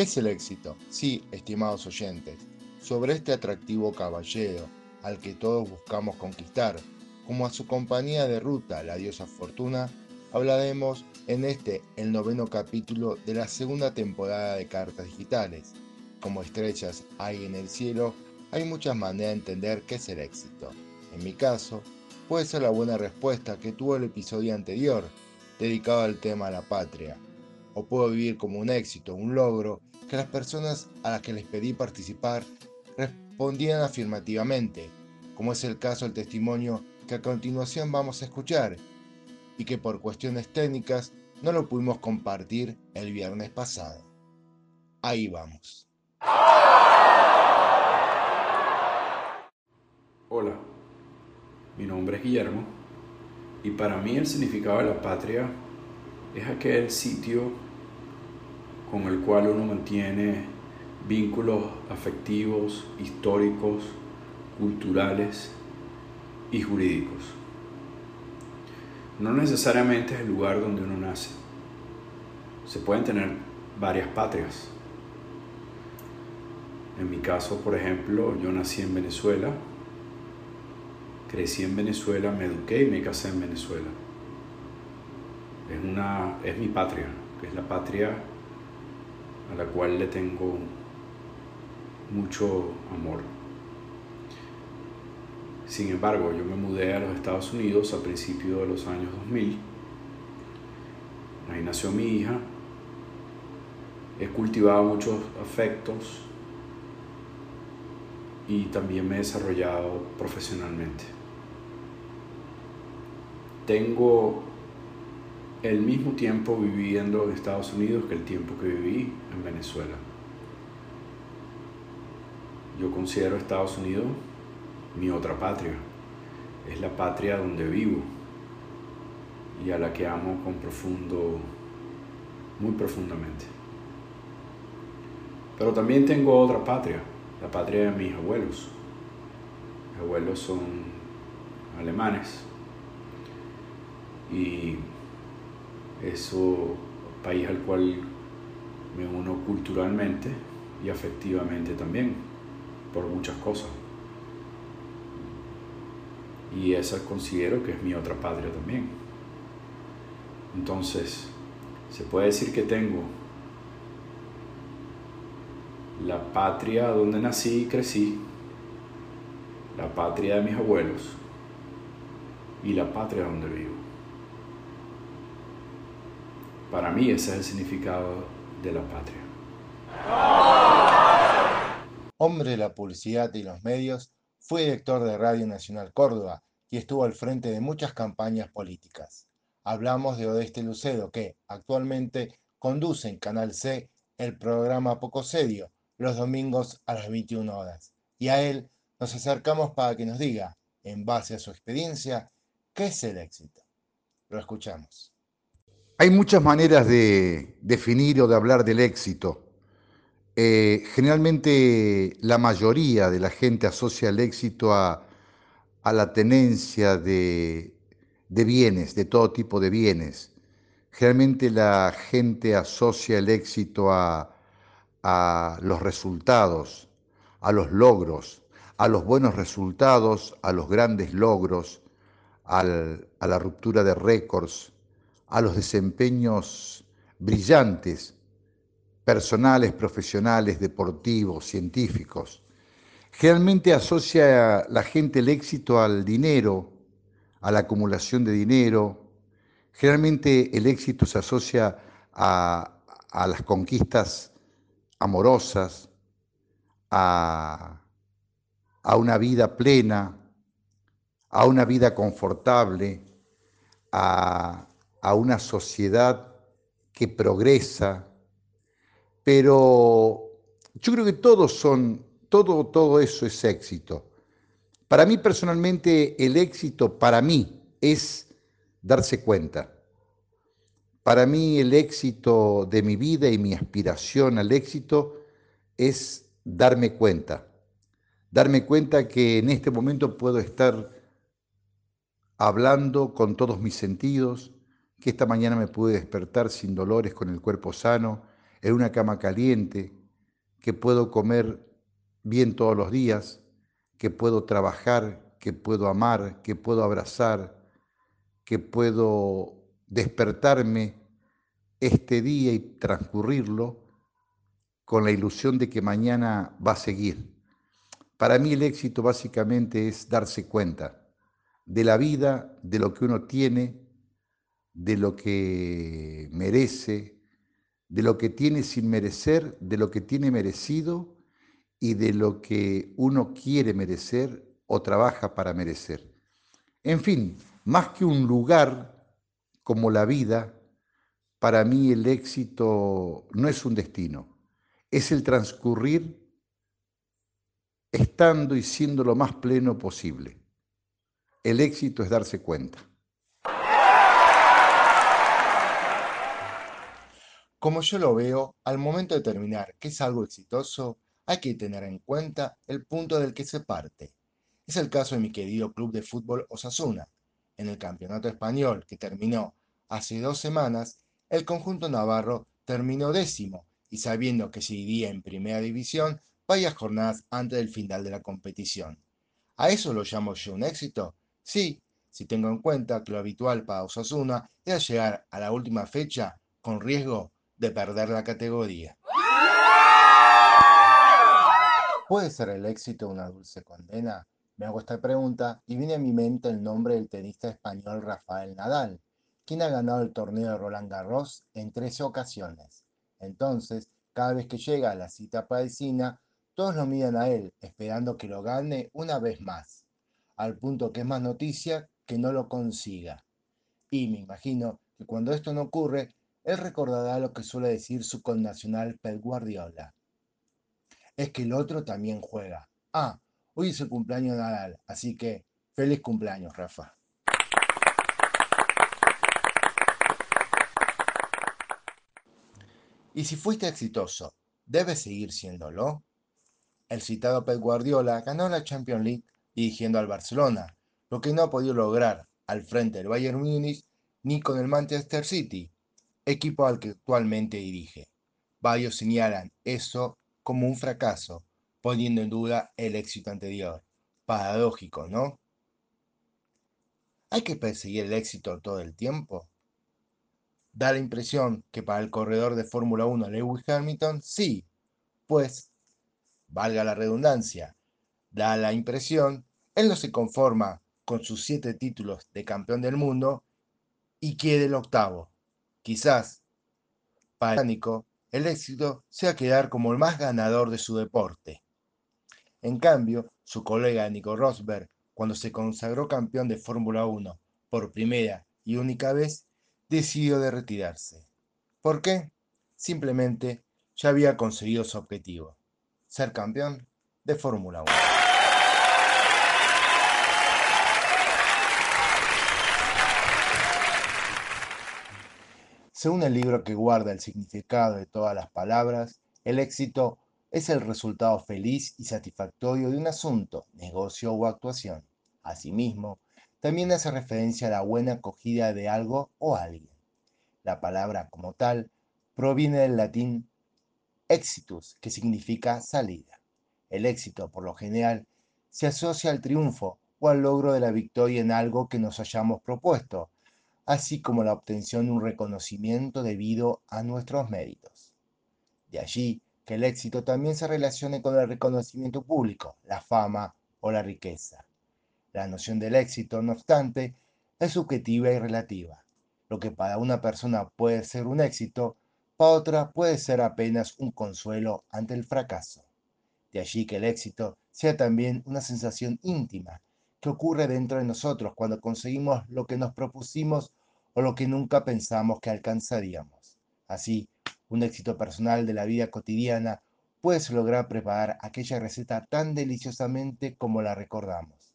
¿Qué es el éxito? Sí, estimados oyentes, sobre este atractivo caballero al que todos buscamos conquistar, como a su compañía de ruta, la diosa Fortuna, hablaremos en este, el noveno capítulo de la segunda temporada de Cartas Digitales. Como estrellas hay en el cielo, hay muchas maneras de entender qué es el éxito. En mi caso, puede ser la buena respuesta que tuvo el episodio anterior, dedicado al tema de la patria. O puedo vivir como un éxito, un logro, que las personas a las que les pedí participar respondían afirmativamente, como es el caso del testimonio que a continuación vamos a escuchar, y que por cuestiones técnicas no lo pudimos compartir el viernes pasado. Ahí vamos. Hola, mi nombre es Guillermo y para mí el significado de la patria es aquel sitio con el cual uno mantiene vínculos afectivos, históricos, culturales y jurídicos. No necesariamente es el lugar donde uno nace. Se pueden tener varias patrias. En mi caso, por ejemplo, yo nací en Venezuela, crecí en Venezuela, me eduqué y me casé en Venezuela. Es, una, es mi patria, que es la patria a la cual le tengo mucho amor. Sin embargo, yo me mudé a los Estados Unidos a principios de los años 2000. Ahí nació mi hija. He cultivado muchos afectos y también me he desarrollado profesionalmente. Tengo el mismo tiempo viviendo en Estados Unidos que el tiempo que viví en Venezuela. Yo considero Estados Unidos mi otra patria. Es la patria donde vivo y a la que amo con profundo, muy profundamente. Pero también tengo otra patria, la patria de mis abuelos. Mis abuelos son alemanes y eso país al cual me uno culturalmente y afectivamente también por muchas cosas y esa considero que es mi otra patria también. Entonces, se puede decir que tengo la patria donde nací y crecí, la patria de mis abuelos y la patria donde vivo. Para mí ese es el significado de la patria. Hombre de la publicidad y los medios, fue director de Radio Nacional Córdoba y estuvo al frente de muchas campañas políticas. Hablamos de Odeste Lucedo, que actualmente conduce en Canal C el programa Poco Sedio los domingos a las 21 horas. Y a él nos acercamos para que nos diga, en base a su experiencia, qué es el éxito. Lo escuchamos. Hay muchas maneras de definir o de hablar del éxito. Eh, generalmente la mayoría de la gente asocia el éxito a, la tenencia de, bienes, de todo tipo de bienes. Generalmente la gente asocia el éxito a, los resultados, a los logros, a los buenos resultados, a los grandes logros, a la ruptura de récords, a los desempeños brillantes personales, profesionales, deportivos, científicos. Generalmente asocia la gente el éxito al dinero, a la acumulación de dinero. Generalmente el éxito se asocia a, las conquistas amorosas, a, una vida plena, a una vida confortable, a, a una sociedad que progresa, pero yo creo que todos son, todo, todo eso es éxito. Para mí personalmente el éxito, para mí, es darse cuenta. Para mí el éxito de mi vida y mi aspiración al éxito es darme cuenta. Darme cuenta que en este momento puedo estar hablando con todos mis sentidos, que esta mañana me pude despertar sin dolores, con el cuerpo sano, en una cama caliente, que puedo comer bien todos los días, que puedo trabajar, que puedo amar, que puedo abrazar, que puedo despertarme este día y transcurrirlo con la ilusión de que mañana va a seguir. Para mí el éxito básicamente es darse cuenta de la vida, de lo que uno tiene, de lo que merece, de lo que tiene sin merecer, de lo que tiene merecido y de lo que uno quiere merecer o trabaja para merecer. En fin, más que un lugar como la vida, para mí el éxito no es un destino, es el transcurrir estando y siendo lo más pleno posible. El éxito es darse cuenta. Como yo lo veo, al momento de terminar que es algo exitoso, hay que tener en cuenta el punto del que se parte. Es el caso de mi querido club de fútbol Osasuna. En el campeonato español, que terminó hace dos semanas, el conjunto navarro terminó décimo y sabiendo que se iría en primera división varias jornadas antes del final de la competición. ¿A eso lo llamo yo un éxito? Sí, si tengo en cuenta que lo habitual para Osasuna era llegar a la última fecha con riesgo de perder la categoría. ¿Puede ser el éxito una dulce condena? Me hago esta pregunta y viene a mi mente el nombre del tenista español Rafael Nadal, quien ha ganado el torneo de Roland Garros en 13 ocasiones. Entonces, cada vez que llega a la cita parisina, todos lo miran a él, esperando que lo gane una vez más, al punto que es más noticia que no lo consiga. Y me imagino que cuando esto no ocurre, él recordará lo que suele decir su connacional Pep Guardiola. Es que el otro también juega. Ah, hoy es el cumpleaños de así que feliz cumpleaños, Rafa. Y si fuiste exitoso, ¿debes seguir siéndolo? El citado Pep Guardiola ganó la Champions League dirigiendo al Barcelona, lo que no ha podido lograr al frente del Bayern Múnich ni con el Manchester City, equipo al que actualmente dirige. Varios señalan eso como un fracaso, poniendo en duda el éxito anterior. Paradójico, ¿no? ¿Hay que perseguir el éxito todo el tiempo? Da la impresión que para el corredor de Fórmula 1 Lewis Hamilton sí, pues, valga la redundancia, da la impresión, él no se conforma con sus siete títulos de campeón del mundo y quiere el octavo. Quizás, para el el éxito sea quedar como el más ganador de su deporte. En cambio, su colega Nico Rosberg, cuando se consagró campeón de Fórmula 1 por primera y única vez, decidió de retirarse. ¿Por qué? Simplemente ya había conseguido su objetivo, ser campeón de Fórmula 1. Según el libro que guarda el significado de todas las palabras, el éxito es el resultado feliz y satisfactorio de un asunto, negocio o actuación. Asimismo, también hace referencia a la buena acogida de algo o alguien. La palabra como tal proviene del latín exitus, que significa salida. El éxito, por lo general, se asocia al triunfo o al logro de la victoria en algo que nos hayamos propuesto, así como la obtención de un reconocimiento debido a nuestros méritos. De allí que el éxito también se relacione con el reconocimiento público, la fama o la riqueza. La noción del éxito, no obstante, es subjetiva y relativa. Lo que para una persona puede ser un éxito, para otra puede ser apenas un consuelo ante el fracaso. De allí que el éxito sea también una sensación íntima que ocurre dentro de nosotros cuando conseguimos lo que nos propusimos o lo que nunca pensamos que alcanzaríamos. Así, un éxito personal de la vida cotidiana puede lograr preparar aquella receta tan deliciosamente como la recordamos.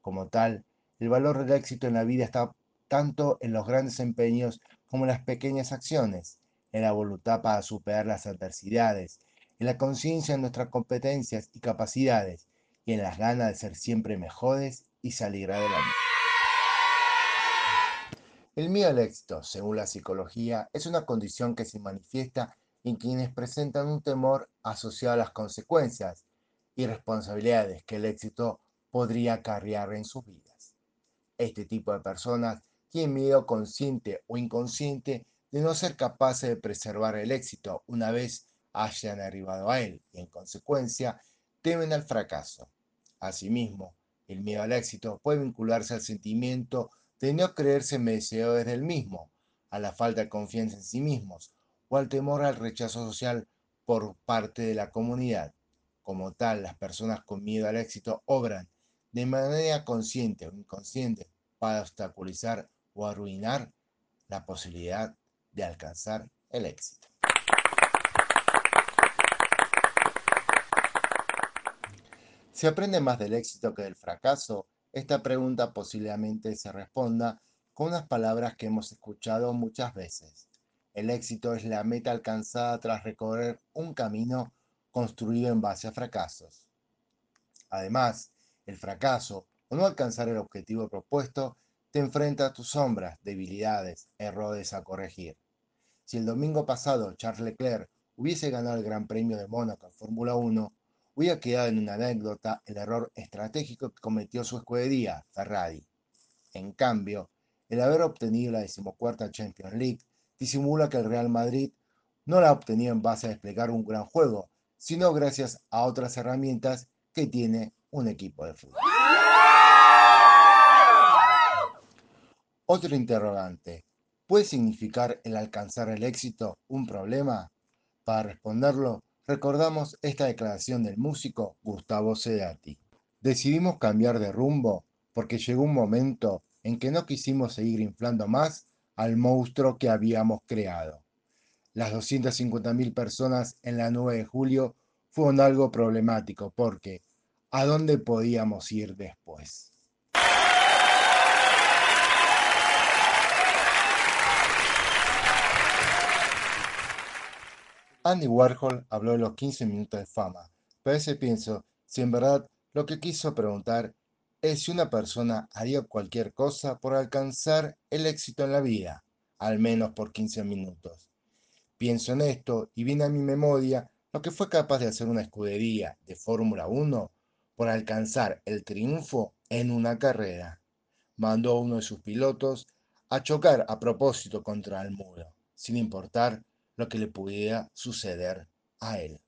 Como tal, el valor del éxito en la vida está tanto en los grandes empeños como en las pequeñas acciones, en la voluntad para superar las adversidades, en la conciencia de nuestras competencias y capacidades y en las ganas de ser siempre mejores y salir adelante. El miedo al éxito, según la psicología, es una condición que se manifiesta y quienes presentan un temor asociado a las consecuencias y responsabilidades que el éxito podría acarrear en sus vidas. Este tipo de personas tienen miedo consciente o inconsciente de no ser capaces de preservar el éxito una vez hayan arribado a él y en consecuencia temen al fracaso. Asimismo, el miedo al éxito puede vincularse al sentimiento de no creerse merecedores del mismo, a la falta de confianza en sí mismos o al temor al rechazo social por parte de la comunidad. Como tal, las personas con miedo al éxito obran de manera consciente o inconsciente para obstaculizar o arruinar la posibilidad de alcanzar el éxito. Si aprende más del éxito que del fracaso, esta pregunta posiblemente se responda con unas palabras que hemos escuchado muchas veces. El éxito es la meta alcanzada tras recorrer un camino construido en base a fracasos. Además, el fracaso o no alcanzar el objetivo propuesto te enfrenta a tus sombras, debilidades, errores a corregir. Si el domingo pasado Charles Leclerc hubiese ganado el Gran Premio de Mónaco en Fórmula 1, hubiera quedado en una anécdota el error estratégico que cometió su escudería, Ferrari. En cambio, el haber obtenido la decimocuarta Champions League disimula que el Real Madrid no la ha obtenido en base a desplegar un gran juego, sino gracias a otras herramientas que tiene un equipo de fútbol. Otro interrogante. ¿Puede significar el alcanzar el éxito un problema? Para responderlo, recordamos esta declaración del músico Gustavo Cerati. Decidimos cambiar de rumbo porque llegó un momento en que no quisimos seguir inflando más al monstruo que habíamos creado. Las 250.000 personas en la 9 de julio fueron algo problemático porque ¿a dónde podíamos ir después? Andy Warhol habló de los 15 minutos de fama, pero ese pienso si en verdad lo que quiso preguntar es si una persona haría cualquier cosa por alcanzar el éxito en la vida, al menos por 15 minutos. Pienso en esto y viene a mi memoria lo que fue capaz de hacer una escudería de Fórmula 1 por alcanzar el triunfo en una carrera. Mandó a uno de sus pilotos a chocar a propósito contra el muro, sin importar lo que le pudiera suceder a él.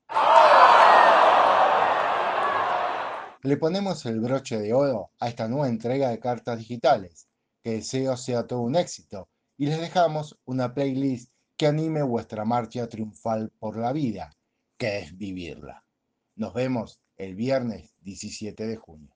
Le ponemos el broche de oro a esta nueva entrega de cartas digitales. Que deseo sea todo un éxito y les dejamos una playlist que anime vuestra marcha triunfal por la vida, que es vivirla. Nos vemos el viernes 17 de junio.